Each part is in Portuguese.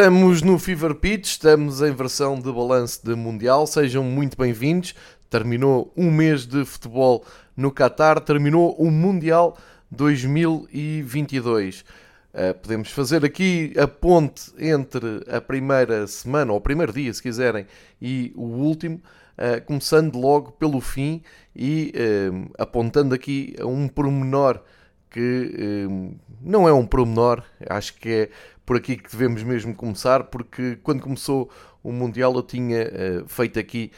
Estamos no Fever Pitch, estamos em versão de balanço de Mundial. Sejam muito bem-vindos. Terminou um mês de futebol no Qatar, terminou o Mundial 2022. Uh, podemos fazer aqui a ponte entre a primeira semana, ou o primeiro dia, se quiserem, e o último, uh, começando logo pelo fim e uh, apontando aqui a um pormenor que não é um pormenor, acho que é por aqui que devemos mesmo começar, porque quando começou o Mundial eu tinha feito aqui,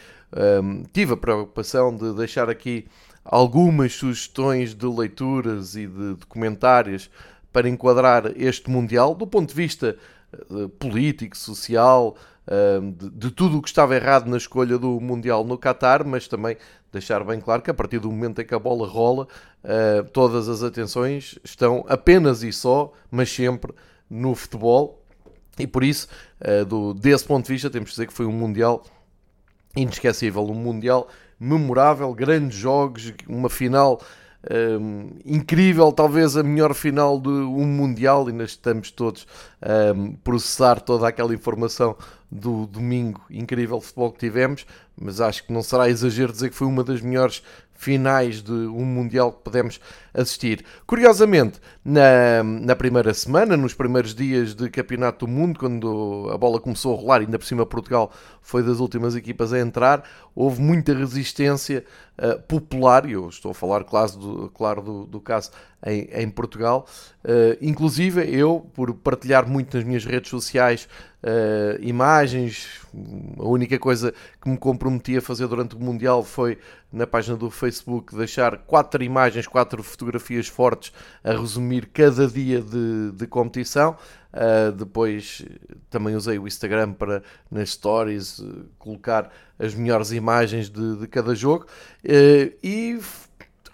um, tive a preocupação de deixar aqui algumas sugestões de leituras e de documentários para enquadrar este Mundial do ponto de vista uh, político, social, uh, de, de, tudo o que estava errado na escolha do Mundial no Qatar, mas também deixar bem claro que a partir do momento em que a bola rola, uh, todas as atenções estão apenas e só, mas sempre no futebol. E por isso, do, desse ponto de vista, temos que dizer que foi um Mundial inesquecível, um Mundial memorável, grandes jogos, uma final um, incrível, talvez a melhor final de um Mundial, e nós estamos todos a um, processar toda aquela informação do domingo incrível de futebol que tivemos, mas acho que não será exagero dizer que foi uma das melhores finais de um Mundial que pudemos assistir. Curiosamente, na, na primeira semana, nos primeiros dias de Campeonato do Mundo, quando a bola começou a rolar, ainda por cima Portugal foi das últimas equipas a entrar, houve muita resistência uh, popular, e eu estou a falar, claro, do, claro, do, do caso em, em Portugal. Uh, inclusive, eu, por partilhar muito nas minhas redes sociais uh, imagens, a única coisa que me comprometi a fazer durante o Mundial foi na página do Facebook deixar quatro imagens, quatro fotografias fortes a resumir cada dia de, de competição. Uh, depois também usei o Instagram para nas stories uh, colocar as melhores imagens de, de cada jogo uh, e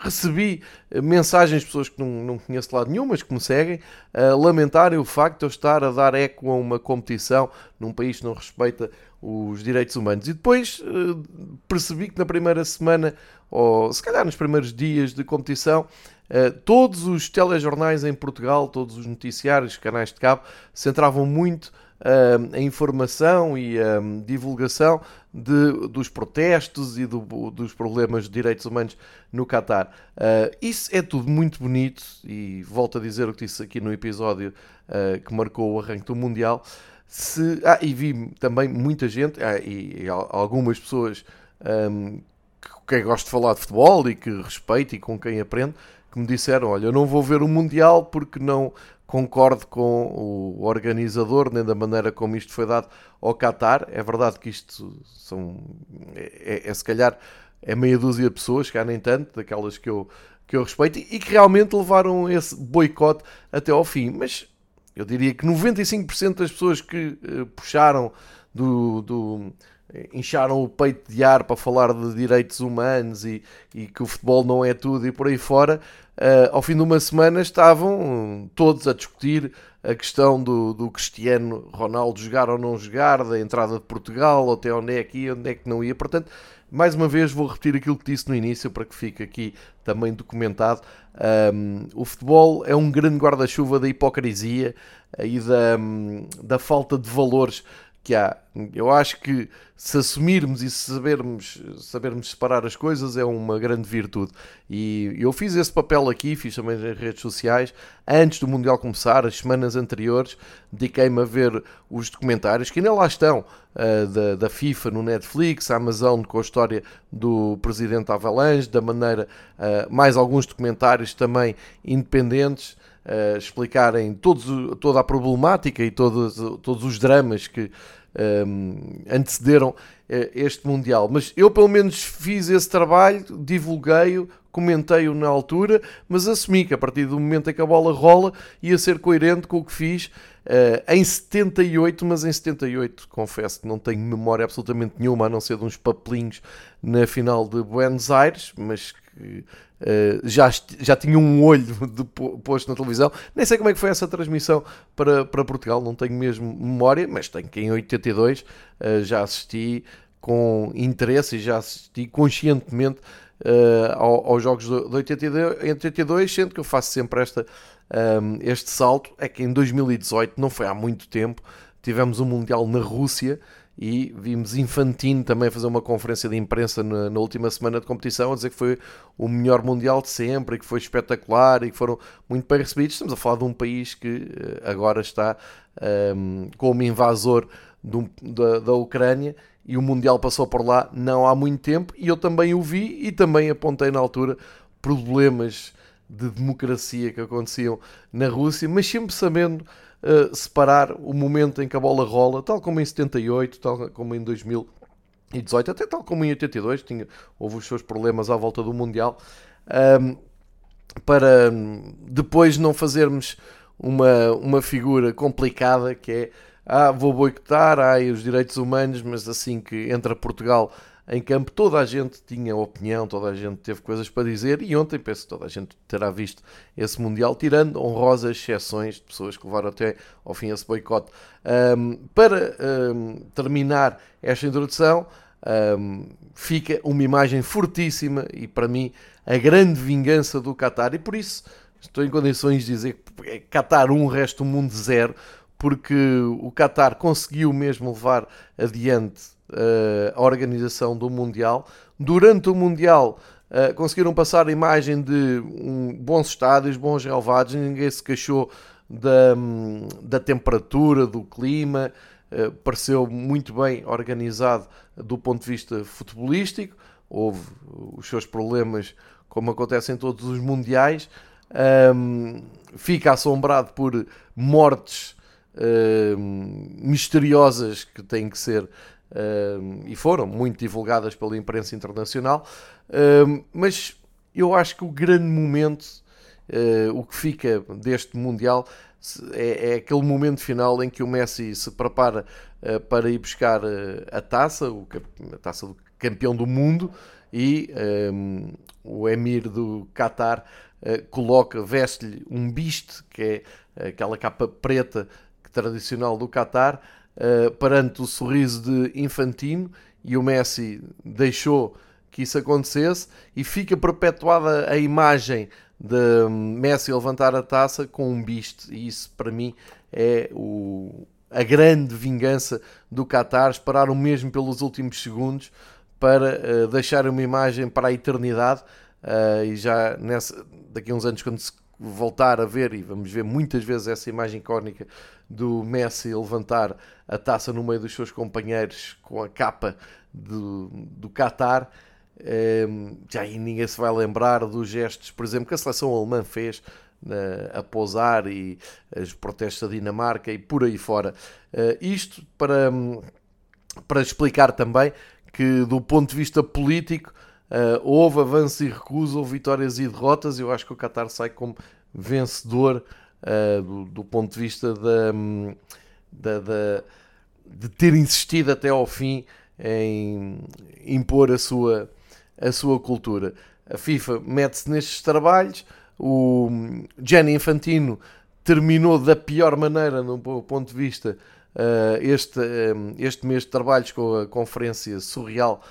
recebi mensagens de pessoas que não, não conheço de lado nenhum, mas que me seguem, lamentarem o facto de eu estar a dar eco a uma competição num país que não respeita os direitos humanos. E depois percebi que na primeira semana, ou se calhar nos primeiros dias de competição, Uh, todos os telejornais em Portugal, todos os noticiários, canais de cabo, centravam muito uh, a informação e a um, divulgação de, dos protestos e do, dos problemas de direitos humanos no Catar. Uh, isso é tudo muito bonito e volto a dizer o que disse aqui no episódio que marcou o arranque do Mundial. Se, ah, e vi também muita gente, ah, e, e, algumas pessoas um, que, que gostam de falar de futebol e que respeito e com quem aprende, me disseram: Olha, eu não vou ver o Mundial porque não concordo com o organizador, nem da maneira como isto foi dado ao Qatar. É verdade que isto são. É, é, é se calhar é meia dúzia de pessoas, cá nem tanto, daquelas que eu, que eu respeito, e que realmente levaram esse boicote até ao fim. Mas eu diria que 95% das pessoas que uh, puxaram do, do incharam o peito de ar para falar de direitos humanos e, e que o futebol não é tudo e por aí fora, uh, ao fim de uma semana estavam todos a discutir a questão do, do Cristiano Ronaldo jogar ou não jogar, da entrada de Portugal, até onde é que ia, onde é que não ia. Portanto, mais uma vez vou repetir aquilo que disse no início para que fique aqui também documentado. Um, o futebol é um grande guarda-chuva da hipocrisia e da, da falta de valores que há. Eu acho que se assumirmos e sabermos, sabermos separar as coisas é uma grande virtude. E eu fiz esse papel aqui, fiz também nas redes sociais, antes do Mundial começar, as semanas anteriores, dediquei-me a ver os documentários que ainda lá estão, uh, da, da FIFA no Netflix, a Amazon com a história do presidente Avalanche, da maneira, uh, mais alguns documentários também independentes. Uh, explicarem todos, toda a problemática e todos, todos os dramas que um, antecederam uh, este Mundial. Mas eu, pelo menos, fiz esse trabalho, divulguei-o, comentei-o na altura, mas assumi que a partir do momento em que a bola rola ia ser coerente com o que fiz uh, em 78, mas em 78 confesso que não tenho memória absolutamente nenhuma, a não ser de uns papelinhos na final de Buenos Aires, mas Uh, já, já tinha um olho de, posto na televisão. Nem sei como é que foi essa transmissão para, para Portugal, não tenho mesmo memória, mas tenho que em 82 uh, já assisti com interesse e já assisti conscientemente uh, aos jogos de 82, 82, sendo que eu faço sempre esta, um, este salto. É que em 2018, não foi há muito tempo, tivemos um Mundial na Rússia e vimos Infantino também fazer uma conferência de imprensa na, na, última semana de competição a dizer que foi o melhor Mundial de sempre e que foi espetacular e que foram muito bem recebidos. Estamos a falar de um país que eh, agora está um, ehm, como invasor do, da, da Ucrânia e o Mundial passou por lá não há muito tempo e eu também o vi e também apontei na altura problemas de democracia que aconteciam na Rússia, mas sempre sabendo uh, separar o momento em que a bola rola, tal como em 78, tal como em 2018, até tal como em 82, tinha, houve os seus problemas à volta do Mundial, um, para depois não fazermos uma, uma figura complicada que é ah, vou boicotar, ah, os direitos humanos, mas assim que entra Portugal em campo toda a gente tinha opinião, toda a gente teve coisas para dizer e ontem penso que toda a gente terá visto esse Mundial, tirando honrosas exceções de pessoas que levaram até ao fim esse boicote. Um, para um, terminar esta introdução, um, fica uma imagem fortíssima e para mim a grande vingança do Qatar e por isso estou em condições de dizer que é Qatar 1, resto do mundo 0, porque o Qatar conseguiu mesmo levar adiante a organização do Mundial. Durante o Mundial uh, conseguiram passar a imagem de um, bons estádios, bons relevados, ninguém se queixou da, da temperatura, do clima, uh, pareceu muito bem organizado do ponto de vista futebolístico. Houve os seus problemas, como acontece em todos os mundiais. Um, fica assombrado por mortes uh, misteriosas que têm que ser Uh, e foram muito divulgadas pela imprensa internacional, uh, mas eu acho que o grande momento, uh, o que fica deste Mundial, é, é, aquele momento final em que o Messi se prepara eh, para ir buscar a taça, o, a taça do campeão do mundo, e um, o Emir do Qatar coloca, veste-lhe um biste, que é aquela capa preta tradicional do Qatar, uh, perante o sorriso de Infantino e o Messi deixou que isso acontecesse e fica perpetuada a imagem de hum, Messi levantar a taça com um biste e isso para mim é o, a grande vingança do Qatar, esperaram mesmo pelos últimos segundos para uh, deixar uma imagem para a eternidade uh, e já nessa, daqui a uns anos quando se voltar a ver, e vamos ver muitas vezes essa imagem icónica do Messi levantar a taça no meio dos seus companheiros com a capa do, do Qatar. Um, já aí ninguém se vai lembrar dos gestos, por exemplo, que a seleção alemã fez a pousar e os protestos da Dinamarca e por aí fora. Uh, isto para, para explicar também que, do ponto de vista político, Uh, houve avanços e recusos, houve vitórias e derrotas. Eu acho que o Qatar sai como vencedor uh, do, ponto de vista da, da, da, de ter insistido até ao fim em impor a sua, a sua cultura. A FIFA mete-se nestes trabalhos. O Gianni Infantino terminou da pior maneira, no ponto de vista, uh, este, este mês de trabalhos com a conferência surreal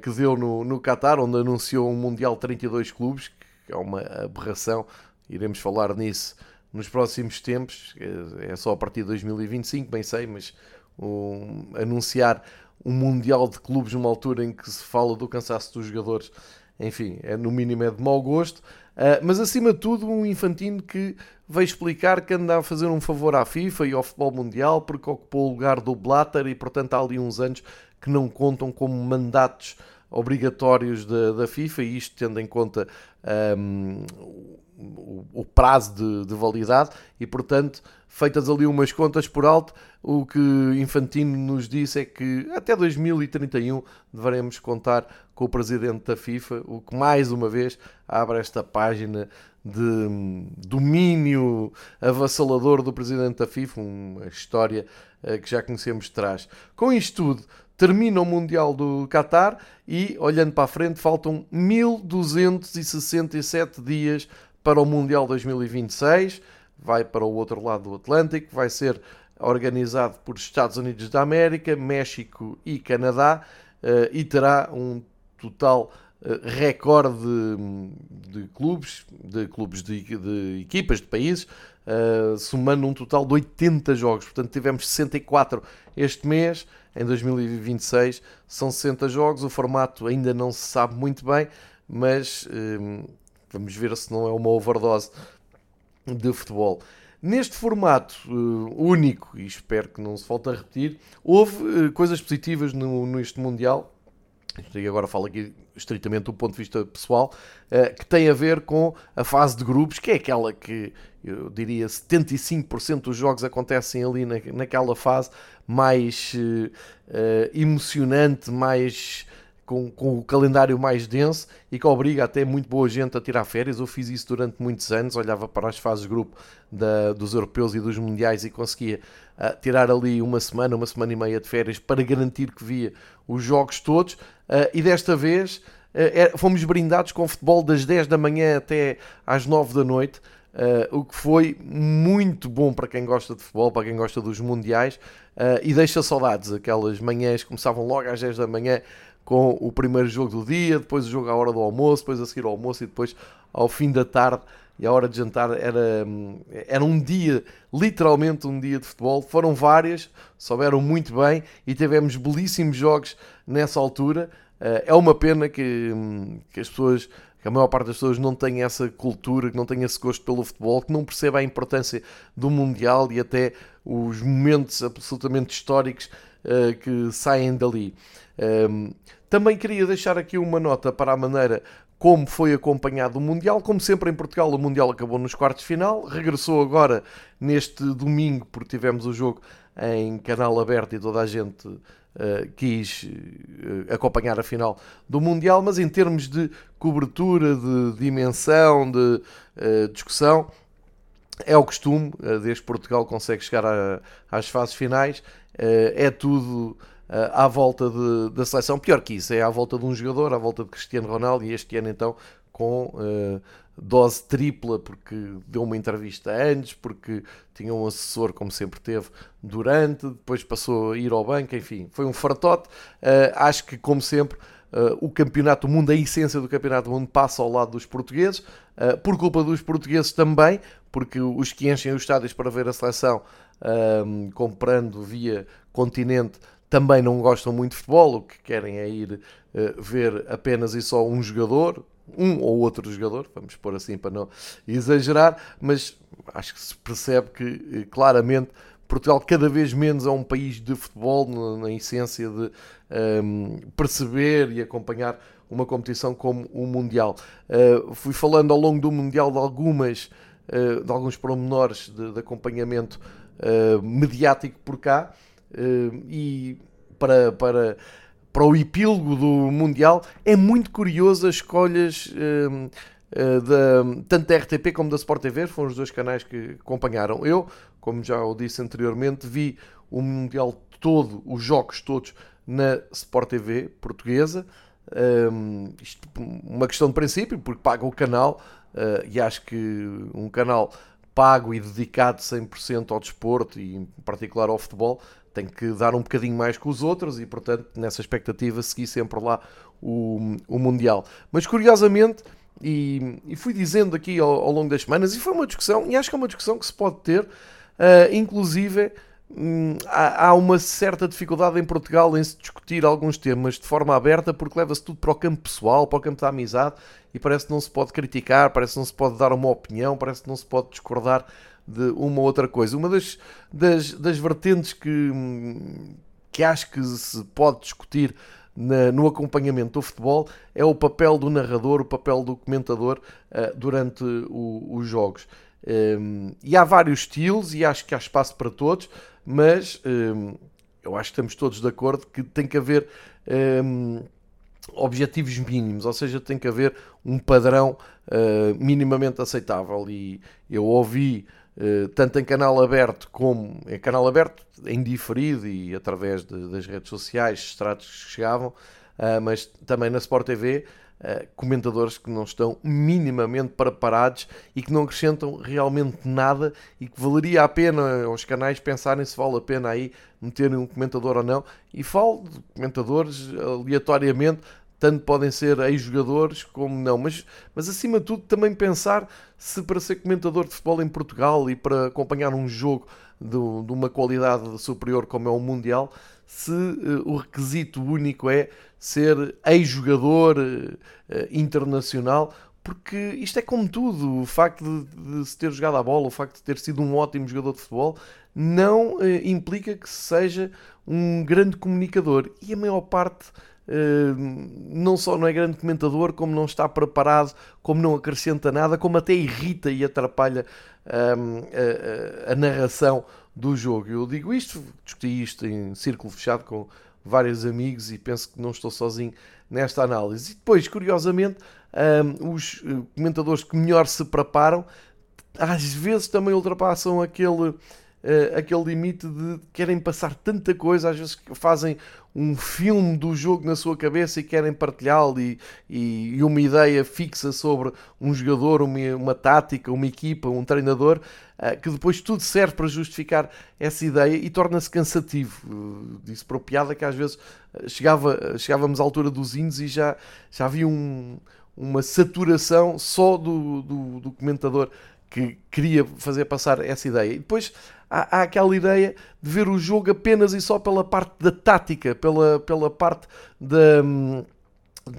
que deu no, no Qatar, onde anunciou um Mundial de 32 clubes, que é uma aberração, iremos falar nisso nos próximos tempos, é só a partir de 2025, bem sei, mas um, anunciar um Mundial de clubes numa altura em que se fala do cansaço dos jogadores, enfim, é, no mínimo é de mau gosto. Uh, mas acima de tudo, um Infantino que veio explicar que anda a fazer um favor à FIFA e ao futebol mundial porque ocupou o lugar do Blatter e, portanto, há ali uns anos que não contam como mandatos obrigatórios da, da FIFA, e isto tendo em conta um, o, o, prazo de, de, validade, e portanto, feitas ali umas contas por alto, o que Infantino nos disse é que até 2031 deveremos contar com o presidente da FIFA, o que mais uma vez abre esta página de domínio avassalador do presidente da FIFA, uma história uh, que já conhecemos de trás. Com isto tudo, termina o Mundial do Qatar e, olhando para a frente, faltam 1267 dias para o Mundial 2026. Vai para o outro lado do Atlântico, vai ser organizado por Estados Unidos da América, México e Canadá eh, e terá um total recorde de, clubes, de clubes de, de equipas, de países, uh, somando um total de 80 jogos. Portanto, tivemos 64 este mês, em 2026 são 60 jogos. O formato ainda não se sabe muito bem, mas vamos ver se não é uma overdose de futebol. Neste formato uh, único, e espero que não se volte a repetir, houve uh, coisas positivas no, neste Mundial. E agora falo aqui estritamente do ponto de vista pessoal, uh, que tem a ver com a fase de grupos, que é aquela que eu diria 75% dos jogos acontecem ali na, naquela fase mais emocionante, mais com, com, o calendário mais denso e que obriga até muito boa gente a tirar férias. Eu fiz isso durante muitos anos, olhava para as fases de grupo da, dos europeus e dos mundiais e conseguia uh, tirar ali uma semana, uma semana e meia de férias para garantir que via os jogos todos. Uh, e desta vez uh, fomos brindados com futebol das 10 da manhã até às 9 da noite. O que foi muito bom para quem gosta de futebol, para quem gosta dos mundiais, e deixa saudades. Aquelas manhãs começavam logo às 10 da manhã com o primeiro jogo do dia, depois o jogo à hora do almoço, depois a seguir ao almoço e depois ao fim da tarde e à hora de jantar era, era um dia, literalmente um dia de futebol. Foram várias, souberam muito bem e tivemos belíssimos jogos nessa altura. Eh, é uma pena que, que as pessoas que a maior parte das pessoas não tem essa cultura, que não tem esse gosto pelo futebol, que não perceba a importância do Mundial e até os momentos absolutamente históricos uh, que saem dali. Um, ehm, também queria deixar aqui uma nota para a maneira como foi acompanhado o Mundial. Como sempre em Portugal, o Mundial acabou nos quartos de final, regressou agora neste domingo, porque tivemos o jogo em canal aberto e toda a gente uh, quis uh, acompanhar a final do Mundial, mas em termos de cobertura, de dimensão, de uh, discussão, é o costume, desde Portugal consegue chegar a, às fases finais, é tudo à volta de, da seleção. Pior que isso, é à volta de um jogador, à volta de Cristiano Ronaldo, e este ano então com uh, dose tripla, porque deu uma entrevista antes, porque tinha um assessor, como sempre teve, durante, depois passou a ir ao banco, enfim, foi um fartote. Uh, acho que, como sempre, Uh, o campeonato do mundo, a essência do campeonato do mundo passa ao lado dos portugueses, por culpa dos portugueses também, porque os que enchem os estádios para ver a seleção, comprando via continente, também não gostam muito de futebol, o que querem é ir uh, ver apenas e só um jogador, um ou outro jogador, vamos pôr assim para não exagerar, mas acho que se percebe que uh, claramente Portugal cada vez menos é um país de futebol, na, na essência de um, ehm, perceber e acompanhar uma competição como o Mundial. Uh, fui falando ao longo do Mundial de algumas de alguns pormenores de, de acompanhamento mediático por cá uh, e para, para, para o epílogo do Mundial, é muito curioso as escolhas uh, uh, da, tanto da RTP como da Sport TV, foram os dois canais que acompanharam. Eu, como já o disse anteriormente, vi o Mundial todo, os jogos todos na Sport TV portuguesa. Um, isto uma questão de princípio, porque paga o canal uh, e acho que um canal pago e dedicado 100% ao desporto e em particular ao futebol tem que dar um bocadinho mais que os outros e, portanto, nessa expectativa, segui sempre lá o, o Mundial. Mas, curiosamente, e, e fui dizendo aqui ao, ao, longo das semanas, e foi uma discussão, e acho que é uma discussão que se pode ter, uh, inclusive. Hum, há, há uma certa dificuldade em Portugal em se discutir alguns temas de forma aberta porque leva-se tudo para o campo pessoal, para o campo da amizade e parece que não se pode criticar, parece que não se pode dar uma opinião, parece que não se pode discordar de uma outra coisa. Uma das, das, das vertentes que, que acho que se pode discutir na, no acompanhamento do futebol é o papel do narrador, o papel do comentador uh, durante o, os jogos. Um, ehm, e há vários estilos e acho que há espaço para todos, mas um, ehm, eu acho que estamos todos de acordo que tem que haver um, ehm, objetivos mínimos, ou seja, tem que haver um padrão uh, minimamente aceitável. E eu ouvi tanto em canal aberto como em canal aberto, em diferido e através de, das redes sociais, extratos que chegavam, uh, mas também na Sport TV, eh, comentadores que não estão minimamente preparados e que não acrescentam realmente nada e que valeria a pena aos canais pensarem se vale a pena aí meterem um comentador ou não. E falo de comentadores aleatoriamente tanto podem ser ex-jogadores como não. Mas, mas acima de tudo, também pensar se para ser comentador de futebol em Portugal e para acompanhar um jogo de, de uma qualidade superior como é o Mundial, se uh, o requisito único é ser ex-jogador uh, internacional, porque isto é como tudo, o facto de, de, se ter jogado a bola, o facto de ter sido um ótimo jogador de futebol, não uh, implica que seja um grande comunicador. E a maior parte não só não é grande comentador, como não está preparado, como não acrescenta nada, como até irrita e atrapalha a, a, a, narração do jogo. Eu digo isto, discuti isto em círculo fechado com vários amigos e penso que não estou sozinho nesta análise. E depois, curiosamente, os eh, comentadores que melhor se preparam às vezes também ultrapassam aquele uh, aquele limite de querem passar tanta coisa, às vezes fazem um filme do jogo na sua cabeça e querem partilhá-lo e, e, e, uma ideia fixa sobre um jogador, uma, uma tática, uma equipa, um treinador, uh, que depois tudo serve para justificar essa ideia e torna-se cansativo. Uh, disse para piada que às vezes chegava, chegávamos à altura dos índios e já, já havia um, uma saturação só do, do, do comentador que queria fazer passar essa ideia. E depois há, há, aquela ideia de ver o jogo apenas e só pela parte da tática, pela, pela parte da. Hum,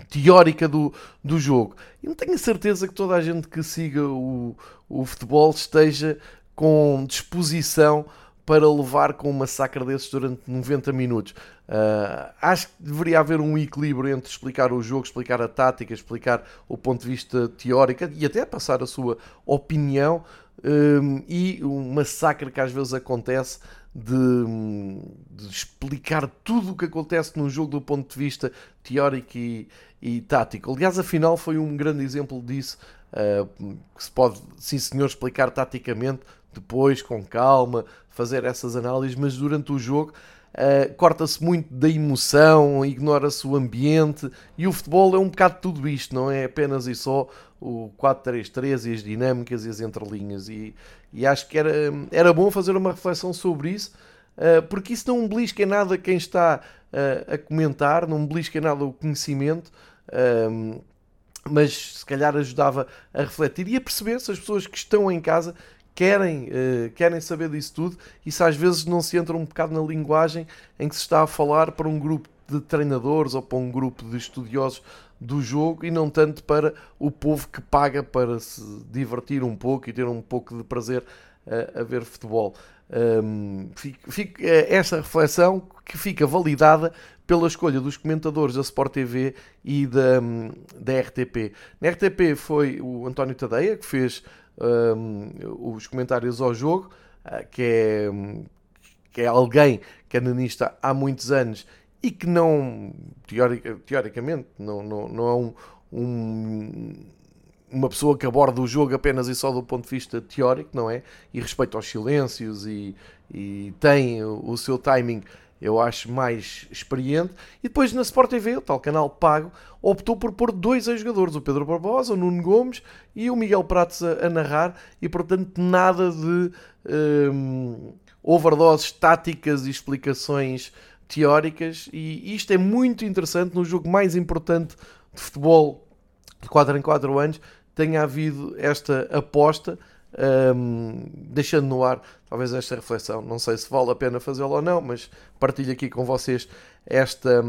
teórica do, do jogo. E não tenho certeza que toda a gente que siga o, o futebol esteja com disposição para levar com um massacre desses durante 90 minutos. Uh, acho que deveria haver um equilíbrio entre explicar o jogo, explicar a tática, explicar o ponto de vista teórico e até passar a sua opinião um, e o massacre que às vezes acontece de, de, explicar tudo o que acontece num jogo do ponto de vista teórico e, e tático. Aliás, a final foi um grande exemplo disso, uh, que se pode, sim senhor, explicar taticamente, depois, com calma, fazer essas análises, mas durante o jogo uh, corta-se muito da emoção, ignora-se o ambiente e o futebol é um bocado tudo isto, não é apenas e só o 4-3-3 e as dinâmicas e as entrelinhas. E, e acho que era, era bom fazer uma reflexão sobre isso, uh, porque isso não belisca nada quem está uh, a comentar, não belisca nada o conhecimento mas se calhar ajudava a refletir e a perceber se as pessoas que estão em casa querem, uh, querem saber disso tudo e se às vezes não se entra um bocado na linguagem em que se está a falar para um grupo de treinadores ou para um grupo de estudiosos do jogo e não tanto para o povo que paga para se divertir um pouco e ter um pouco de prazer uh, a ver futebol. Um, fica, fica, é esta reflexão que fica validada pela escolha dos comentadores da Sport TV e da, da RTP. Na RTP foi o António Tadeia que fez um, os comentários ao jogo, uh, que, é, que é alguém que é há muitos anos e que não, teoric, teoricamente, não, não, não é um, um, uma pessoa que aborda o jogo apenas e só do ponto de vista teórico, não é? E respeita aos silêncios e, e tem o, o seu timing eu acho mais experiente. E depois na Sport TV, o tal canal pago, optou por pôr dois ex-jogadores, o Pedro Barbosa, o Nuno Gomes e o Miguel Prates a, a narrar, e portanto nada de um, overdoses táticas e explicações teóricas. E isto é muito interessante no jogo mais importante de futebol de 4 em 4 anos. Tenha havido esta aposta um, deixando no ar talvez esta reflexão. Não sei se vale a pena fazê-la ou não, mas partilho aqui com vocês esta,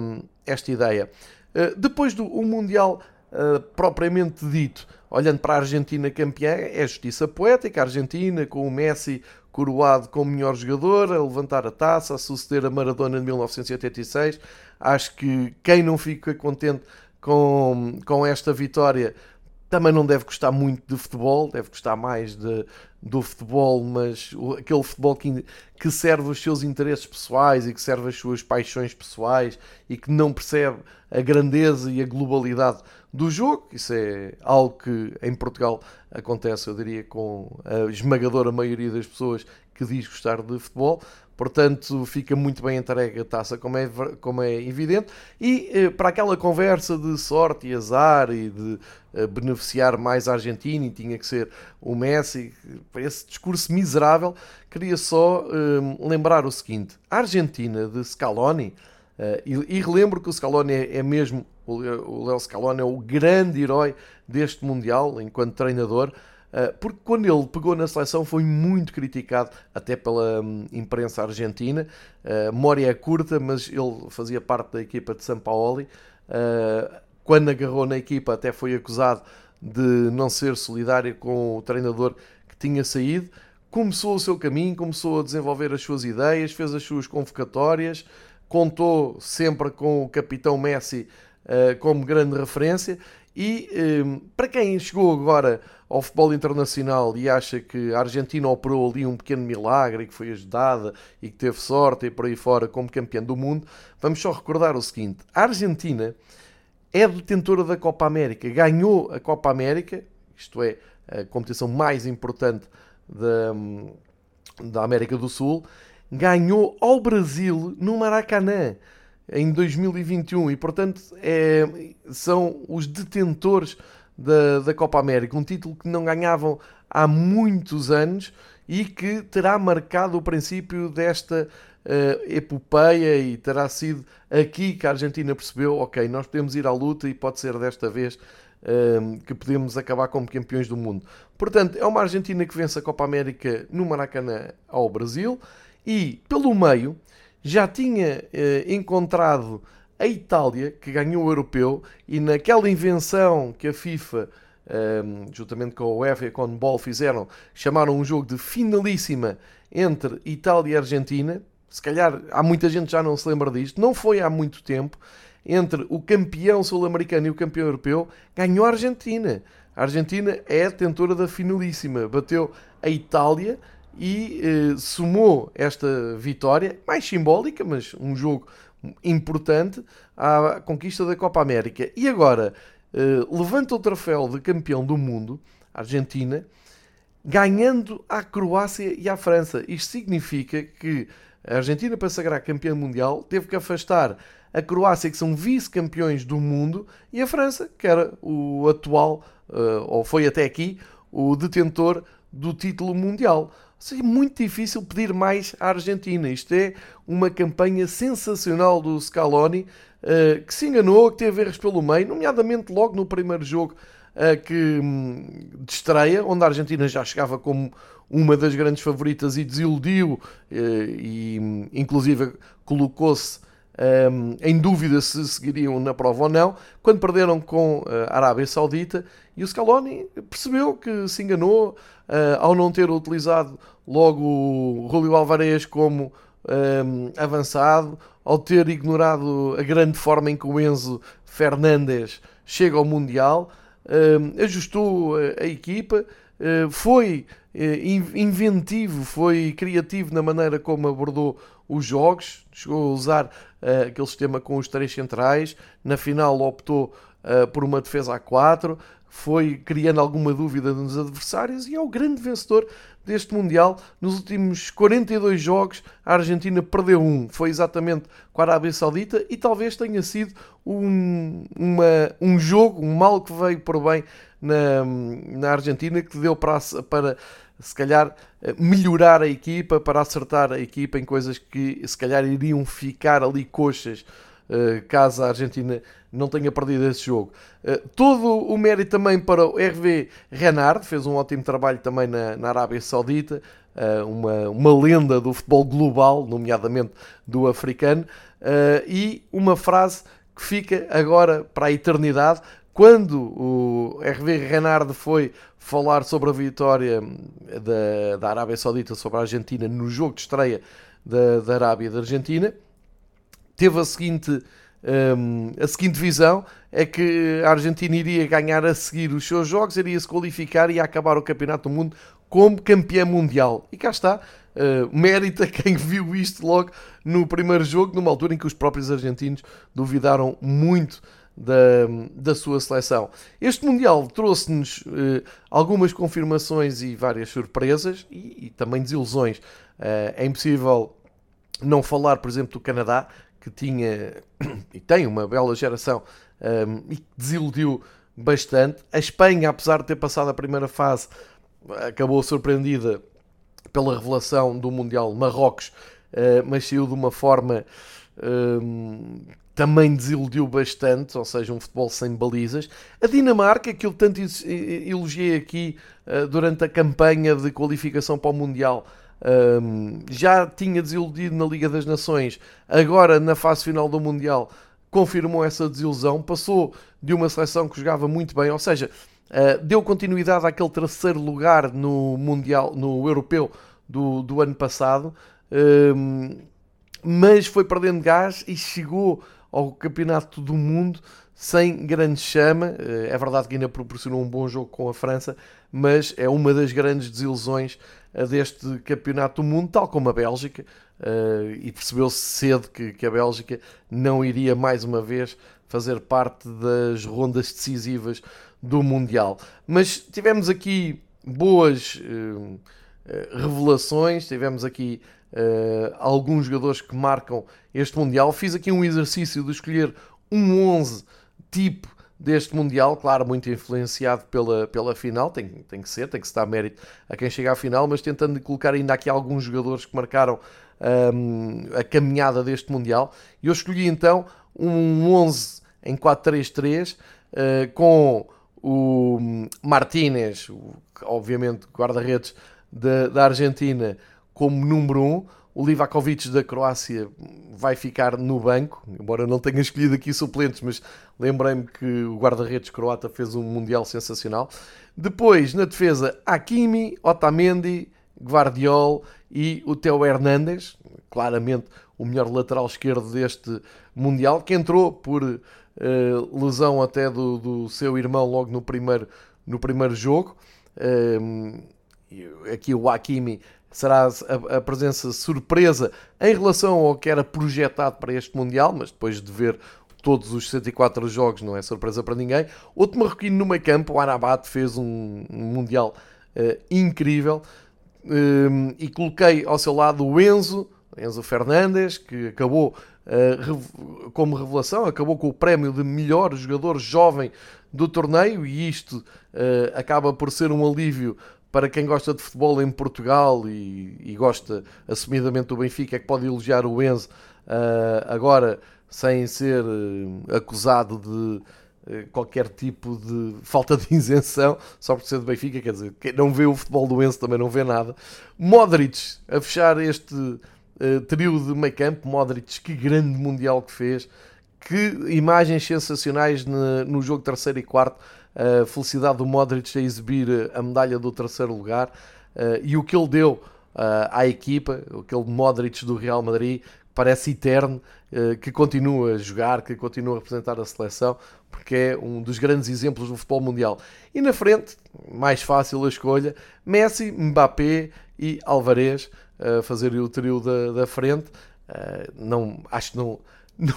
esta ideia. Uh, depois do um Mundial uh, propriamente dito, olhando para a Argentina campeã, é justiça poética. A Argentina, com o Messi coroado como melhor jogador, a levantar a taça, a suceder a Maradona de 1986. Acho que quem não fica contente com, com esta vitória também não deve gostar muito de futebol, deve gostar mais de, do futebol, mas aquele futebol que, que serve os seus interesses pessoais e que serve as suas paixões pessoais e que não percebe a grandeza e a globalidade do jogo. Isso é algo que em Portugal acontece, eu diria, com a esmagadora maioria das pessoas que diz gostar de futebol. Portanto, fica muito bem entregue a taça, como é, como é evidente. E eh, para aquela conversa de sorte e azar e de eh, beneficiar mais a Argentina e tinha que ser o Messi, para esse discurso miserável, queria só eh, lembrar o seguinte: a Argentina de Scaloni, eh, e, e relembro que o Scaloni é, é mesmo O Léo Scaloni é o grande herói deste Mundial enquanto treinador. Uh, porque quando ele pegou na seleção foi muito criticado até pela um, imprensa argentina. Uh, memória é curta, mas ele fazia parte da equipa de São Paulo. Uh, quando agarrou na equipa, até foi acusado de não ser solidário com o treinador que tinha saído. Começou o seu caminho, começou a desenvolver as suas ideias, fez as suas convocatórias, contou sempre com o capitão Messi como grande referência. E um, para quem chegou agora ao futebol internacional e acha que a Argentina operou ali um pequeno milagre e que foi ajudada e que teve sorte e por aí fora como campeã do mundo, vamos só recordar o seguinte: a Argentina é detentora da Copa América, ganhou a Copa América, isto é, a competição mais importante da, da América do Sul, ganhou ao Brasil no Maracanã em 2021 e, portanto, é, são os detentores da, da Copa América, um título que não ganhavam há muitos anos e que terá marcado o princípio desta uh, epopeia e terá sido aqui que a Argentina percebeu, ok, nós podemos ir à luta e pode ser desta vez uh, que podemos acabar como campeões do mundo. Portanto, é uma Argentina que vence a Copa América no Maracanã ao Brasil e, pelo meio, já tinha uh, encontrado a Itália, que ganhou o europeu, e naquela invenção que a FIFA, um, juntamente com a UEFA e com o Ball fizeram, chamaram um jogo de finalíssima entre Itália e Argentina, se calhar há muita gente já não se lembra disto, não foi há muito tempo, entre o campeão sul-americano e o campeão europeu, ganhou a Argentina. A Argentina é a detentora da finalíssima, bateu a Itália e eh, somou esta vitória, mais simbólica, mas um jogo importante, à conquista da Copa América. E agora eh, levanta o troféu de campeão do mundo, a Argentina, ganhando à Croácia e à França. Isto significa que a Argentina, para sagrar campeã mundial, teve que afastar a Croácia, que são vice-campeões do mundo, e a França, que era o atual, uh, ou foi até aqui, o detentor do título mundial. É muito difícil pedir mais à Argentina. Isto é uma campanha sensacional do Scaloni, uh, que se enganou, que teve erros pelo meio, nomeadamente logo no primeiro jogo uh, que, um, de estreia, onde a Argentina já chegava como uma das grandes favoritas e desiludiu eh, e inclusive colocou-se um, em dúvida se seguiriam na prova ou não, quando perderam com a Arábia Saudita e o Scaloni percebeu que se enganou uh, ao não ter utilizado logo o Julio Alvarez como um, avançado, ao ter ignorado a grande forma em que o Enzo Fernandes chega ao Mundial, ajustou a, equipa, uh, foi eh, inventivo, foi criativo na maneira como abordou os jogos, chegou a usar uh, aquele sistema com os três centrais, na final optou por uma defesa a 4, foi criando alguma dúvida nos adversários e é o grande vencedor deste Mundial. Nos últimos 42 jogos, a Argentina perdeu um, foi exatamente com a Arábia Saudita, e talvez tenha sido um, uma, um jogo, um mal que veio por bem na, na Argentina, que deu para, para se calhar melhorar a equipa, para acertar a equipa em coisas que se calhar iriam ficar ali coxas caso a Argentina não tenha perdido esse jogo. Eh, todo o mérito também para o RV Renard, fez um ótimo trabalho também na, na Arábia Saudita, eh, uma, uma lenda do futebol global, nomeadamente do africano, e uma frase que fica agora para a eternidade. Quando o RV Renard foi falar sobre a vitória da, da Arábia Saudita sobre a Argentina no jogo de estreia da, da Arábia e da Argentina, teve a seguinte, um, a seguinte visão: é que a Argentina iria ganhar a seguir os seus jogos, iria se qualificar e acabar o Campeonato do Mundo como campeã mundial. E cá está. Uh, mérito a quem viu isto logo no primeiro jogo, numa altura em que os próprios argentinos duvidaram muito da, da sua seleção. Este Mundial trouxe-nos uh, algumas confirmações e várias surpresas e, e também desilusões. Uh, é impossível não falar, por exemplo, do Canadá, que tinha e tem uma bela geração um, e que desiludiu bastante. A Espanha, apesar de ter passado a primeira fase, acabou surpreendida pela revelação do Mundial Marrocos, uh, mas saiu de uma forma um, também desiludiu bastante, ou seja, um futebol sem balizas. A Dinamarca, que eu tanto elogiei aqui uh, durante a campanha de qualificação para o Mundial, um, já tinha desiludido na Liga das Nações, agora na fase final do Mundial confirmou essa desilusão, passou de uma seleção que jogava muito bem, ou seja, uh, deu continuidade àquele terceiro lugar no Mundial, no Europeu do, do ano passado, um, mas foi perdendo gás e chegou ao Campeonato do Mundo sem grande chama. Eh, é verdade que ainda proporcionou um bom jogo com a França, mas é uma das grandes desilusões deste Campeonato do Mundo, tal como a Bélgica. Eh, e percebeu-se cedo que, a Bélgica não iria mais uma vez fazer parte das rondas decisivas do Mundial. Mas tivemos aqui boas revelações, tivemos aqui uh, alguns jogadores que marcam este Mundial. Fiz aqui um exercício de escolher um 11 tipo deste Mundial, claro, muito influenciado pela, pela final, tem, tem que ser, tem que se dar mérito a quem chega à final, mas tentando colocar ainda aqui alguns jogadores que marcaram um, a caminhada deste Mundial. E eu escolhi então um 11 em 4-3-3 uh, eh, com o Martínez, obviamente guarda-redes da, da Argentina, como número 1. Um. O Livakovic da Croácia vai ficar no banco, embora não tenha escolhido aqui suplentes, mas lembrei-me que o guarda-redes croata fez um Mundial sensacional. Depois, na defesa, Hakimi, Otamendi, Guardiol e o Teo Hernandes, claramente o melhor lateral esquerdo deste Mundial, que entrou por uh, lesão até do, do, seu irmão logo no primeiro, no primeiro jogo. Uh, aqui o Hakimi será a, a, presença surpresa em relação ao que era projetado para este Mundial, mas depois de ver todos os 64 jogos não é surpresa para ninguém. Outro marroquino no meio campo, o Arabat, fez um, um Mundial uh, incrível um, e coloquei ao seu lado o Enzo, Enzo Fernandes, que acabou uh, como revelação, acabou com o prémio de melhor jogador jovem do torneio e isto uh, acaba por ser um alívio para quem gosta de futebol em Portugal e, e gosta assumidamente do Benfica, é que pode elogiar o Enzo uh, agora sem ser uh, acusado de uh, qualquer tipo de falta de isenção, só por ser do Benfica, quer dizer, quem não vê o futebol do Enzo também não vê nada. Modric a fechar este trio de meio campo, Modric, que grande mundial que fez, que imagens sensacionais no, no jogo terceiro e quarto a felicidade do Modric a exibir a medalha do terceiro lugar eh, e o que ele deu eh, à equipa, aquele Modric do Real Madrid, parece eterno, eh, que continua a jogar, que continua a representar a seleção, porque é um dos grandes exemplos do futebol mundial. E na frente, mais fácil a escolha, Messi, Mbappé e Alvarez a fazer o trio da, da frente. não, acho que não, não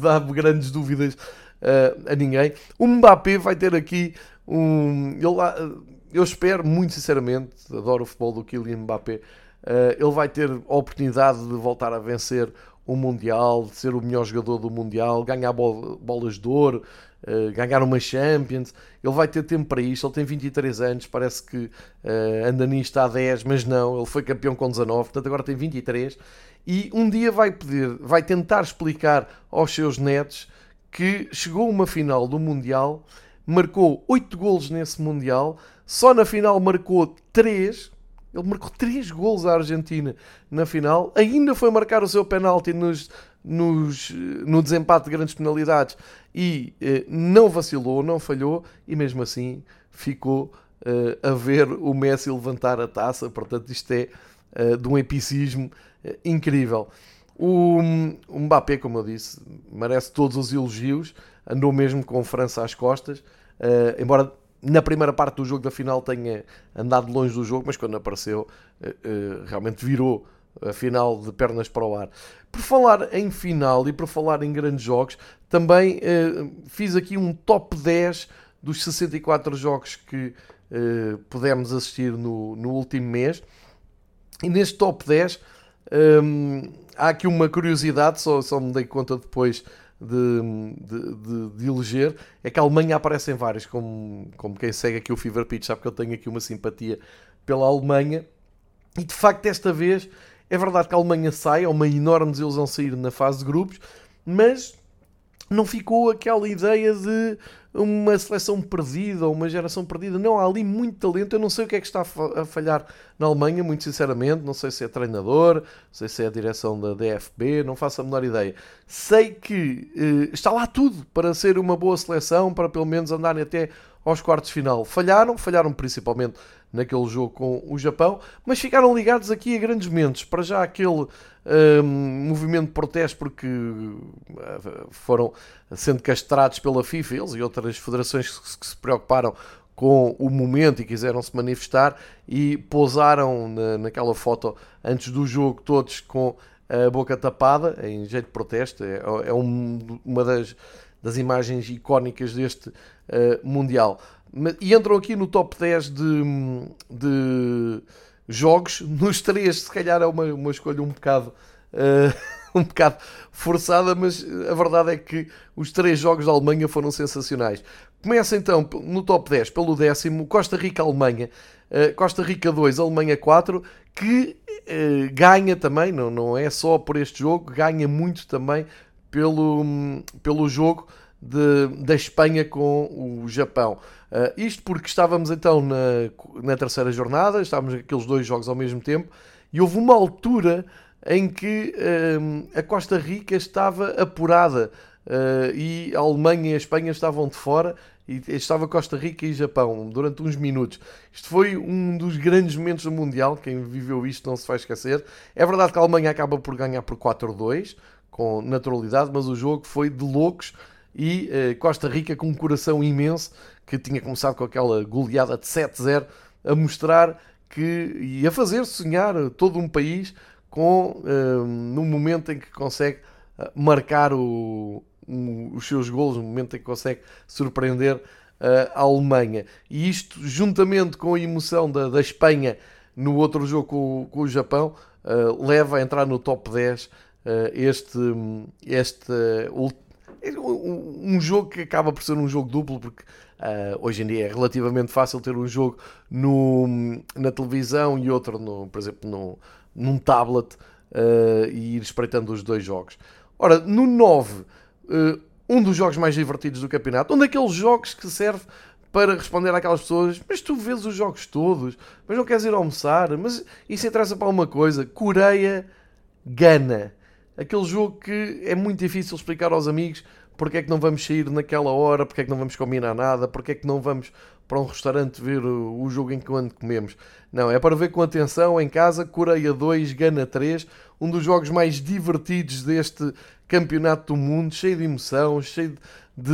dá grandes dúvidas uh, a ninguém. O Mbappé vai ter aqui um. Ele, eu espero, muito sinceramente, adoro o futebol do Kylian Mbappé. Uh, ele vai ter a oportunidade de voltar a vencer o Mundial, de ser o melhor jogador do Mundial, ganhar bol bolas de ouro, uh, ganhar uma Champions. Ele vai ter tempo para isto. Ele tem 23 anos, parece que uh, anda nisto há 10, mas não. Ele foi campeão com 19, portanto agora tem 23. E um dia vai pedir, vai tentar explicar aos seus netos que chegou a uma final do Mundial, marcou 8 golos nesse Mundial, só na final marcou 3. Ele marcou 3 golos à Argentina na final, ainda foi marcar o seu penalti nos, nos, no desempate de grandes penalidades e eh, não vacilou, não falhou e mesmo assim ficou eh, a ver o Messi levantar a taça. Portanto, isto é eh, de um epicismo eh, incrível. O, o Mbappé, como eu disse, merece todos os elogios, andou mesmo com França às costas, uh, embora na primeira parte do jogo da final tenha andado longe do jogo, mas quando apareceu uh, uh, realmente virou a final de pernas para o ar. Por falar em final e por falar em grandes jogos, também fiz aqui um top 10 dos 64 jogos que pudemos assistir no, no último mês. E neste top 10 um, há aqui uma curiosidade, só, só me dei conta depois de, de, de, de eleger, é que a Alemanha aparece em vários, como, como quem segue aqui o Fever Pitch, sabe que eu tenho aqui uma simpatia pela Alemanha, e de facto desta vez É verdade que a Alemanha sai, é uma enorme desilusão sair na fase de grupos, mas não ficou aquela ideia de uma seleção perdida ou uma geração perdida. Não, há ali muito talento. Eu não sei o que é que está a falhar na Alemanha, muito sinceramente. Não sei se é treinador, não sei se é a direção da DFB, não faço a menor ideia. Sei que eh, está lá tudo para ser uma boa seleção, para pelo menos andarem até aos quartos de final. Falharam, falharam principalmente naquele jogo com o Japão, mas ficaram ligados aqui a grandes momentos. Para já aquele um, movimento de protesto porque uh, foram sendo castrados pela FIFA, eles e outras federações que, que se preocuparam com o momento e quiseram se manifestar e pousaram na, naquela foto antes do jogo todos com a boca tapada em jeito de protesto. É, é um, uma das, das imagens icónicas deste uh, Mundial. E entram aqui no top 10 de, de jogos. Nos três, se calhar, é uma, uma escolha um bocado. Uh, um bocado forçada, mas a verdade é que os três jogos da Alemanha foram sensacionais. Começa então no top 10 pelo décimo, Costa Rica-Alemanha, uh, Costa Rica 2, Alemanha 4, que uh, ganha também, não, não é só por este jogo, ganha muito também pelo, pelo jogo de, da Espanha com o Japão. Uh, isto porque estávamos então na, na terceira jornada, estávamos aqueles dois jogos ao mesmo tempo, e houve uma altura em que uh, a Costa Rica estava apurada uh, e a Alemanha e a Espanha estavam de fora e estava Costa Rica e Japão durante uns minutos. Isto foi um dos grandes momentos do Mundial, quem viveu isto não se vai esquecer. É verdade que a Alemanha acaba por ganhar por 4-2, com naturalidade, mas o jogo foi de loucos e uh, Costa Rica com um coração imenso, que tinha começado com aquela goleada de 7-0, a mostrar que e a fazer sonhar todo um país com uh, no momento em que consegue eh, marcar o, um, os seus golos, no momento em que consegue surpreender uh, a Alemanha. E isto, juntamente com a emoção da, da Espanha no outro jogo com, com o Japão, uh, leva a entrar no top 10 este, este um jogo que acaba por ser um jogo duplo, porque uh, hoje em dia é relativamente fácil ter um jogo no, na televisão e outro, no, por exemplo, no, num tablet uh, e ir espreitando os dois jogos. Ora, no 9, uh, um dos jogos mais divertidos do campeonato, um daqueles jogos que serve para responder àquelas pessoas, mas tu vês os jogos todos, mas não queres ir almoçar, mas isso interessa para uma coisa, Coreia, Gana aquele jogo que é muito difícil explicar aos amigos porque é que não vamos sair naquela hora, porque é que não vamos combinar nada, porque é que não vamos para um restaurante ver o, jogo enquanto comemos. Não, é para ver com atenção em casa, Coreia 2, Gana 3, um dos jogos mais divertidos deste campeonato do mundo, cheio de emoção, cheio de,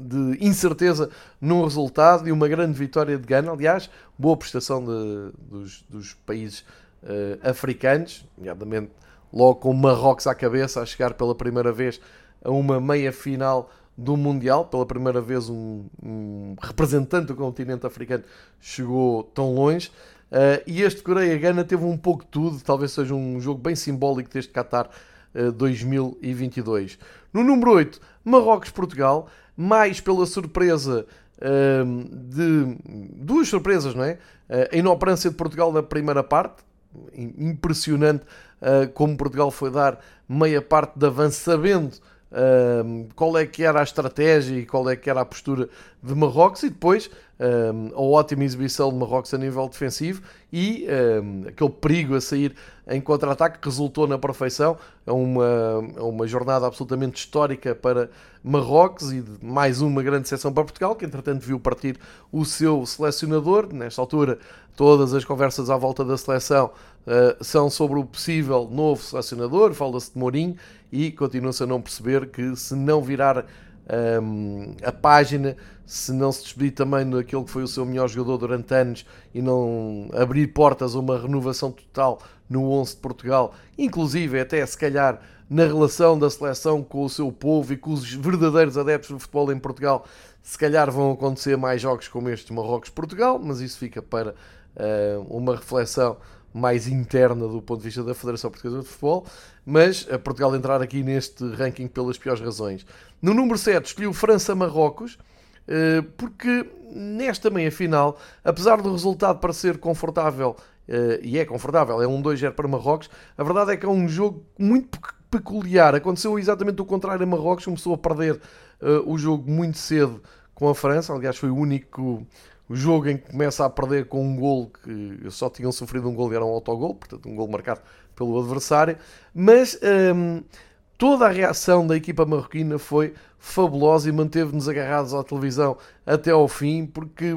de incerteza no resultado e uma grande vitória de Gana. Aliás, boa prestação de, dos, dos, países uh, africanos, nomeadamente logo com Marrocos à cabeça, a chegar pela primeira vez a uma meia final do Mundial. Pela primeira vez, um, um representante do continente africano chegou tão longe. Uh, e este Coreia-Gana teve um pouco de tudo, talvez seja um jogo bem simbólico deste Qatar uh, 2022. No número 8, Marrocos-Portugal, mais pela surpresa uh, de duas surpresas, não é? a inoperância de Portugal na primeira parte, impressionante uh, como Portugal foi dar meia parte de avanço, sabendo uh, qual é que era a estratégia e qual é que era a postura de Marrocos, e depois uh, a ótima exibição de Marrocos a nível defensivo e aquele perigo a sair em contra-ataque resultou na perfeição. É uma, é uma jornada absolutamente histórica para Marrocos e mais uma grande sessão para Portugal, que entretanto viu partir o seu selecionador. Nesta altura, todas as conversas à volta da seleção uh, são sobre o possível novo selecionador, fala-se de Mourinho, e continua-se a não perceber que se não virar um, a página, se não se despedir também daquele que foi o seu melhor jogador durante anos e não abrir portas a uma renovação total no 11 de Portugal, inclusive até se calhar na relação da seleção com o seu povo e com os verdadeiros adeptos do futebol em Portugal, se calhar vão acontecer mais jogos como este Marrocos-Portugal, mas isso fica para uma reflexão mais interna do ponto de vista da Federação Portuguesa de Futebol, mas a Portugal entrar aqui neste ranking pelas piores razões. No número 7 escolhi França-Marrocos, eh, porque nesta meia-final, apesar do resultado parecer confortável e é confortável, é um 2-0 para Marrocos. A verdade é que é um jogo muito peculiar. Aconteceu exatamente o contrário em Marrocos, começou a perder o jogo muito cedo com a França. Aliás, foi o único jogo em que começa a perder com um gol que só tinham sofrido um gol e era um autogol, portanto, um gol marcado pelo adversário. Mas hum, toda a reação da equipa marroquina foi fabulosa e manteve-nos agarrados à televisão até ao fim, porque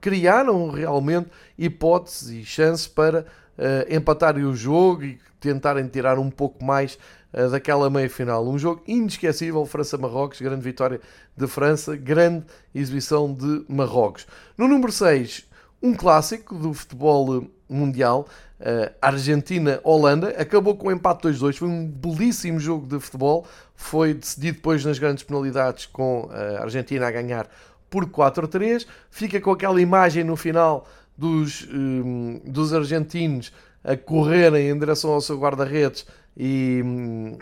criaram realmente hipóteses e chances para uh, empatarem o jogo e tentarem tirar um pouco mais uh, daquela meia final. Um jogo inesquecível, França-Marrocos, grande vitória de França, grande exibição de Marrocos. No número 6, um clássico do futebol mundial, uh, Argentina-Holanda, acabou com o empate 2-2, foi um belíssimo jogo de futebol, foi decidido depois nas grandes penalidades com a Argentina a ganhar por 4-3, fica com aquela imagem no final dos, um, dos argentinos a correrem em direção ao seu guarda-redes e um,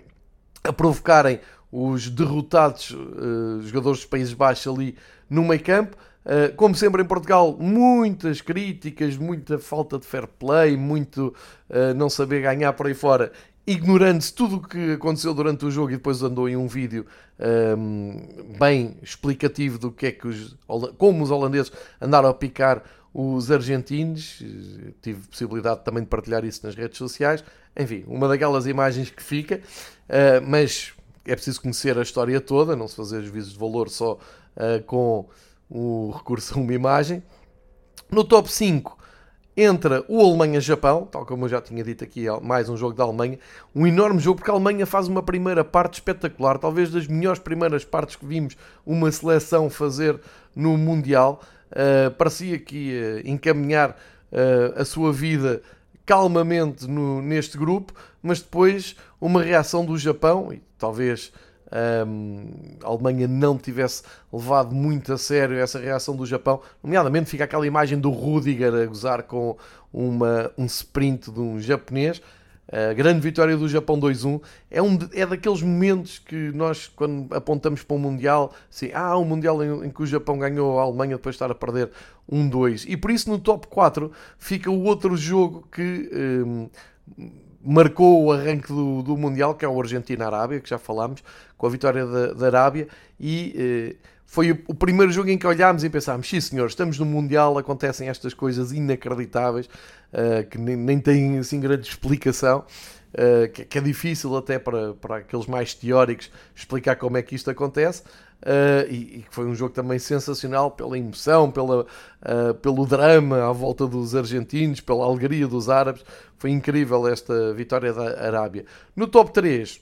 a provocarem os derrotados uh, jogadores dos Países Baixos ali no meio campo. Uh, como sempre em Portugal, muitas críticas, muita falta de fair play, muito uh, não saber ganhar por aí fora, ignorando-se tudo o que aconteceu durante o jogo e depois andou em um vídeo um, bem explicativo do que é que os, como os holandeses andaram a picar os argentinos. Tive possibilidade também de partilhar isso nas redes sociais. Enfim, uma daquelas imagens que fica, uh, mas é preciso conhecer a história toda, não se fazer juízos de valor só uh, com o recurso a uma imagem. No top 5 entra o Alemanha-Japão, tal como eu já tinha dito aqui, mais um jogo da Alemanha. Um enorme jogo, porque a Alemanha faz uma primeira parte espetacular, talvez das melhores primeiras partes que vimos uma seleção fazer no Mundial. Uh, parecia que ia encaminhar uh, a sua vida calmamente no, neste grupo, mas depois uma reação do Japão, e talvez um, a Alemanha não tivesse levado muito a sério essa reação do Japão, nomeadamente fica aquela imagem do Rudiger a gozar com uma, um sprint de um japonês. A grande vitória do Japão 2-1 é, um, é daqueles momentos que nós, quando apontamos para o um Mundial, assim, ah, um Mundial em, em, que o Japão ganhou a Alemanha depois de estar a perder 1-2. E por isso no top 4 fica o outro jogo que um, marcou o arranque do, do Mundial, que é o Argentina-Arábia, que já falámos, com a vitória da, da Arábia, e eh, foi o, primeiro jogo em que olhámos e pensámos, sim senhor, estamos no Mundial, acontecem estas coisas inacreditáveis, uh, que nem, nem têm assim grande explicação, uh, que, que, é difícil até para, para aqueles mais teóricos explicar como é que isto acontece, Uh, e, e, foi um jogo também sensacional pela emoção, pela, uh, pelo drama à volta dos argentinos, pela alegria dos árabes. Foi incrível esta vitória da Arábia. No top 3,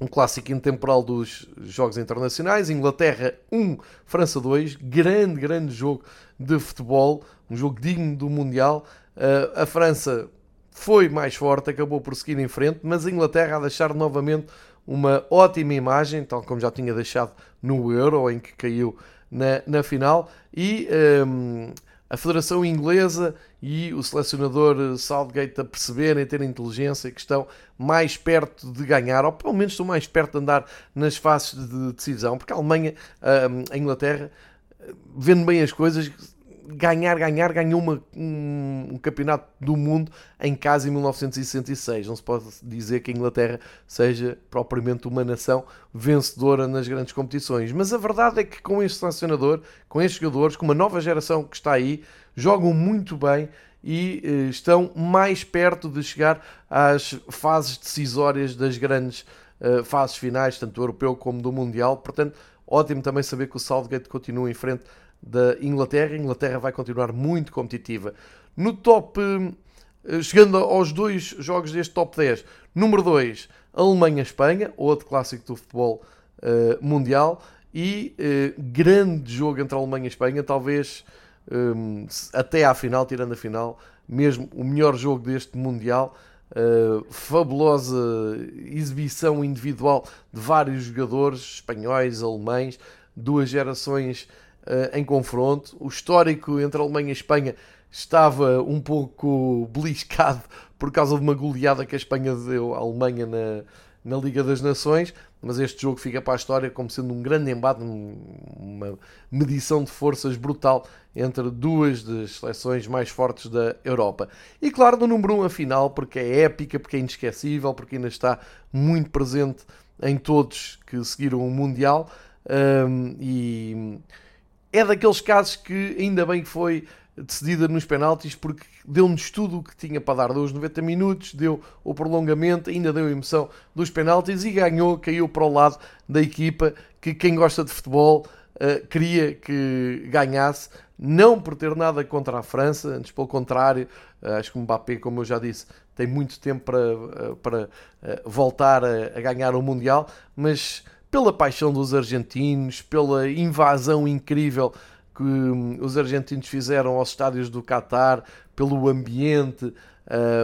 um clássico intemporal dos jogos internacionais: Inglaterra 1, França 2. Grande, grande jogo de futebol, um jogo digno do Mundial. Uh, a França foi mais forte, acabou por seguir em frente, mas a Inglaterra a deixar novamente uma ótima imagem, tal como já tinha deixado no Euro, em que caiu na, na final, e um, a Federação Inglesa e o selecionador Southgate a perceberem, a ter inteligência, que estão mais perto de ganhar, ou pelo menos estão mais perto de andar nas fases de decisão, porque a Alemanha, hum, a Inglaterra, vendo bem as coisas, ganhar, ganhar, ganhou uma, um, um, campeonato do mundo em casa em 1966. Não se pode dizer que a Inglaterra seja propriamente uma nação vencedora nas grandes competições. Mas a verdade é que com este selecionador, com estes jogadores, com uma nova geração que está aí, jogam muito bem e eh, estão mais perto de chegar às fases decisórias das grandes eh, fases finais, tanto do europeu como do mundial. Portanto, ótimo também saber que o Southgate continua em frente da Inglaterra. A Inglaterra vai continuar muito competitiva. No top, eh, chegando aos dois jogos deste top 10, número 2, Alemanha-Espanha, outro clássico do futebol uh, mundial, e uh, grande jogo entre a Alemanha e a Espanha, talvez um, até à final, tirando a final, mesmo o melhor jogo deste mundial. Uh, fabulosa exibição individual de vários jogadores espanhóis, alemães, duas gerações em confronto. O histórico entre a Alemanha e a Espanha estava um pouco beliscado por causa de uma goleada que a Espanha deu à Alemanha na, na Liga das Nações, mas este jogo fica para a história como sendo um grande embate, uma medição de forças brutal entre duas das seleções mais fortes da Europa. E claro, no número 1 um, a final, porque é épica, porque é inesquecível, porque ainda está muito presente em todos que seguiram o Mundial. Um, e é daqueles casos que ainda bem que foi decidida nos penaltis porque deu-nos tudo o que tinha para dar. Deu os 90 minutos, deu o prolongamento, ainda deu a emoção dos penaltis e ganhou, caiu para o lado da equipa que quem gosta de futebol uh, queria que ganhasse, não por ter nada contra a França, antes pelo contrário, uh, acho que o Mbappé, como eu já disse, tem muito tempo para, uh, para voltar a, a ganhar o Mundial, mas pela paixão dos argentinos, pela invasão incrível que hum, os argentinos fizeram aos estádios do Qatar, pelo ambiente,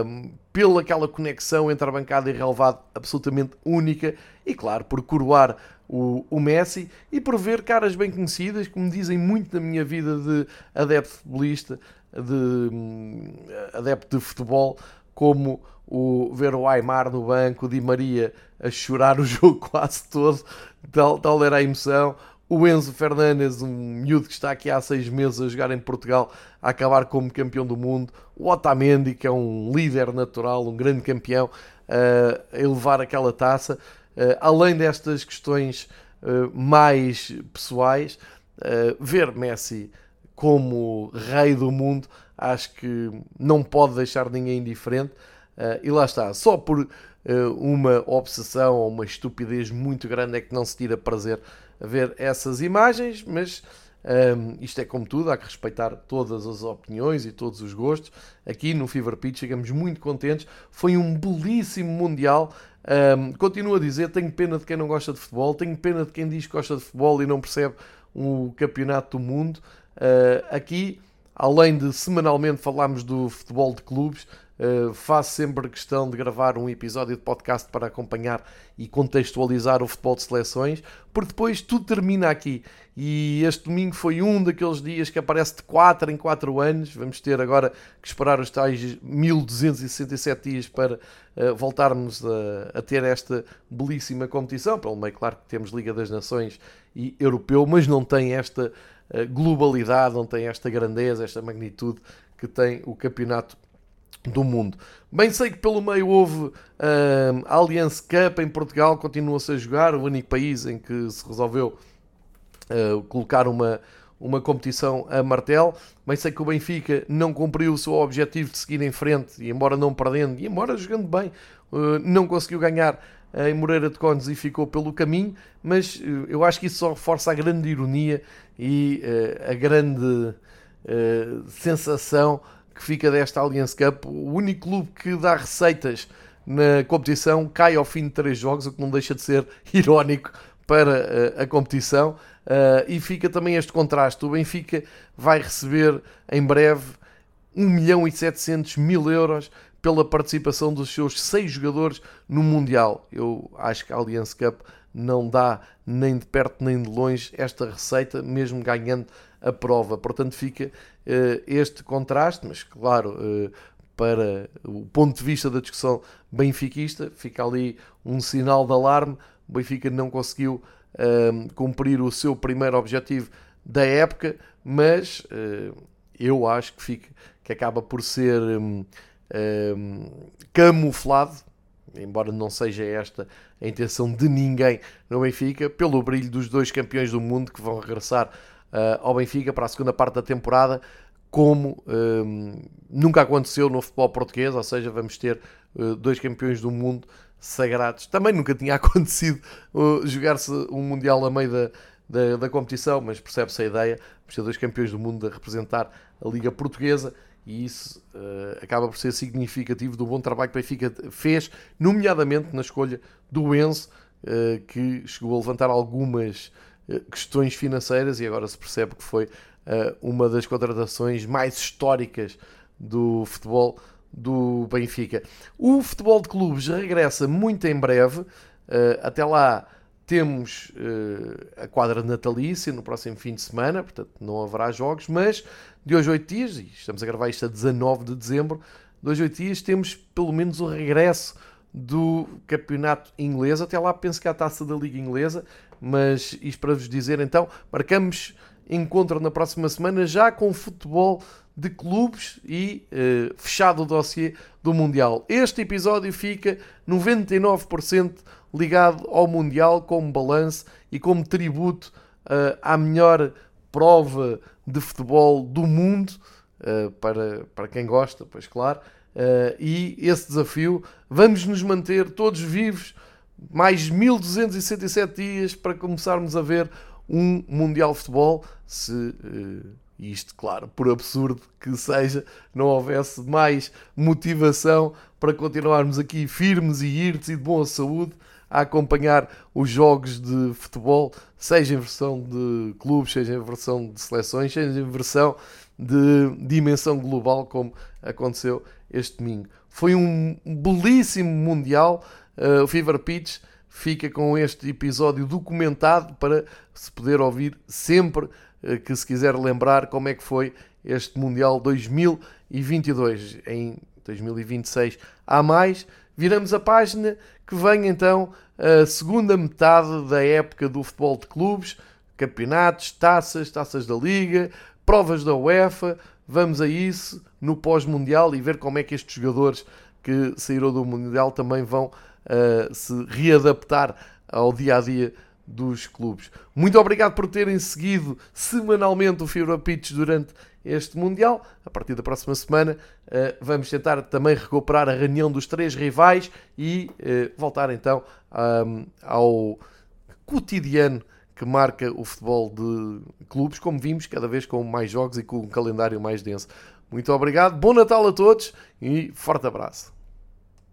um, pela aquela conexão entre a bancada e relevado absolutamente única e, claro, por coroar o, o, Messi e por ver caras bem conhecidas, como dizem muito na minha vida de adepto futebolista, de um, adepto de futebol, como o ver o Aymar no banco, o Di Maria a chorar o jogo quase todo, tal, tal era a emoção. O Enzo Fernandes, um miúdo que está aqui há seis meses a jogar em Portugal, a acabar como campeão do mundo. O Otamendi, que é um líder natural, um grande campeão, uh, a elevar aquela taça. Uh, além destas questões uh, mais pessoais, ver Messi como rei do mundo, acho que não pode deixar ninguém indiferente. E lá está, só por uma obsessão ou uma estupidez muito grande é que não se tira prazer a ver essas imagens, mas um, isto é como tudo, há que respeitar todas as opiniões e todos os gostos. Aqui no Fever Pitch chegamos muito contentes. Foi um belíssimo Mundial. Um, continuo a dizer, tenho pena de quem não gosta de futebol, tenho pena de quem diz que gosta de futebol e não percebe o campeonato do mundo. Uh, aqui, além de semanalmente falarmos do futebol de clubes, Uh, faço sempre questão de gravar um episódio de podcast para acompanhar e contextualizar o futebol de seleções, porque depois tudo termina aqui. E este domingo foi um daqueles dias que aparece de 4 em 4 anos. Vamos ter agora que esperar os tais 1267 dias para uh, voltarmos a, a, ter esta belíssima competição. Pelo meio, claro que temos Liga das Nações e Europeu, mas não tem esta uh, globalidade, não tem esta grandeza, esta magnitude que tem o campeonato do mundo. Bem sei que pelo meio houve uh, Allianz Cup em Portugal, continua-se a jogar, o único país em que se resolveu uh, colocar uma, uma competição a martelo. Bem sei que o Benfica não cumpriu o seu objetivo de seguir em frente, e embora não perdendo, e embora jogando bem, uh, não conseguiu ganhar em Moreira de Condes e ficou pelo caminho, mas eu acho que isso só reforça a grande ironia e a grande sensação que fica desta Allianz Cup. O único clube que dá receitas na competição cai ao fim de três jogos, o que não deixa de ser irónico para uh, a competição. Uh, e fica também este contraste. O Benfica vai receber em breve 1 milhão e 700 mil euros pela participação dos seus seis jogadores no Mundial. Eu acho que a Allianz Cup não dá nem de perto nem de longe esta receita, mesmo ganhando a prova. Portanto, fica uh, este contraste, mas claro, uh, para o ponto de vista da discussão benfiquista, fica ali um sinal de alarme. O Benfica não conseguiu uh, cumprir o seu primeiro objetivo da época, mas eu acho que, fica, que acaba por ser um, um, camuflado, embora não seja esta a intenção de ninguém no Benfica, pelo brilho dos dois campeões do mundo que vão regressar uh, ao Benfica para a segunda parte da temporada, como um, nunca aconteceu no futebol português, ou seja, vamos ter uh, dois campeões do mundo sagrados. Também nunca tinha acontecido uh, jogar-se um Mundial a meio da, da, da competição, mas percebe-se a ideia, vamos ter dois campeões do mundo a representar a Liga Portuguesa e isso uh, acaba por ser significativo do bom trabalho que o Benfica fez, nomeadamente na escolha do Enzo, uh, que chegou a levantar algumas uh, questões financeiras e agora se percebe que foi uma das contratações mais históricas do futebol do Benfica. O futebol de clubes regressa muito em breve, até lá temos uh, a quadra natalícia no próximo fim de semana, portanto não haverá jogos, mas de hoje a 8 dias, e estamos a gravar isto a 19 de dezembro, de hoje a 8 dias temos pelo menos o regresso do campeonato inglês. Até lá penso que há a taça da Liga Inglesa, mas isto para vos dizer então, marcamos encontro na próxima semana já com futebol de clubes e uh, fechado o dossiê do Mundial. Este episódio fica 99% ligado ao Mundial como balanço e como tributo uh, à melhor prova de futebol do mundo, uh, para, para quem gosta, pois claro. E esse desafio, vamos nos manter todos vivos mais 1267 dias para começarmos a ver um Mundial de Futebol, se uh, isto, claro, por absurdo que seja, não houvesse mais motivação para continuarmos aqui firmes e irtes e de boa saúde a acompanhar os jogos de futebol, seja em versão de clubes, seja em versão de seleções, seja em versão de dimensão global, como aconteceu este domingo. Foi um belíssimo Mundial. Uh, o Fever Pitch fica com este episódio documentado para se poder ouvir sempre que se quiser lembrar como é que foi este Mundial 2022. Em 2026 há mais. Viramos a página que vem então a segunda metade da época do futebol de clubes, campeonatos, taças, taças da Liga, provas da UEFA. Vamos a isso no pós-mundial e ver como é que estes jogadores que saíram do mundial também vão uh, se readaptar ao dia a dia dos clubes. Muito obrigado por terem seguido semanalmente o Fibra Pitch durante este Mundial. A partir da próxima semana uh, vamos tentar também recuperar a reunião dos três rivais e uh, voltar então ao cotidiano que marca o futebol de clubes, como vimos, cada vez com mais jogos e com um calendário mais denso. Muito obrigado, bom Natal a todos e forte abraço.